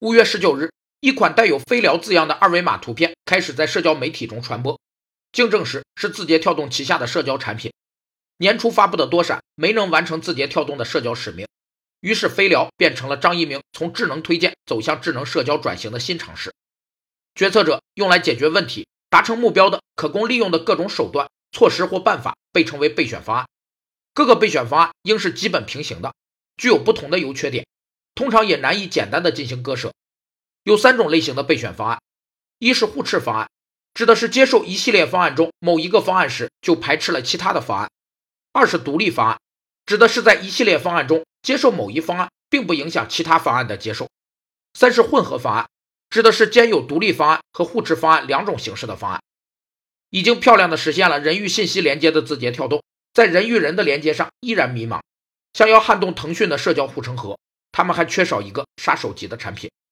五月十九日，一款带有“飞聊”字样的二维码图片开始在社交媒体中传播，经证实是字节跳动旗下的社交产品。年初发布的多闪没能完成字节跳动的社交使命，于是飞聊变成了张一鸣从智能推荐走向智能社交转型的新尝试。决策者用来解决问题、达成目标的可供利用的各种手段、措施或办法被称为备选方案。各个备选方案应是基本平行的，具有不同的优缺点，通常也难以简单的进行割舍。有三种类型的备选方案：一是互斥方案，指的是接受一系列方案中某一个方案时就排斥了其他的方案；二是独立方案，指的是在一系列方案中接受某一方案，并不影响其他方案的接受；三是混合方案。指的是兼有独立方案和互斥方案两种形式的方案，已经漂亮的实现了人与信息连接的字节跳动，在人与人的连接上依然迷茫，想要撼动腾讯的社交护城河，他们还缺少一个杀手级的产品。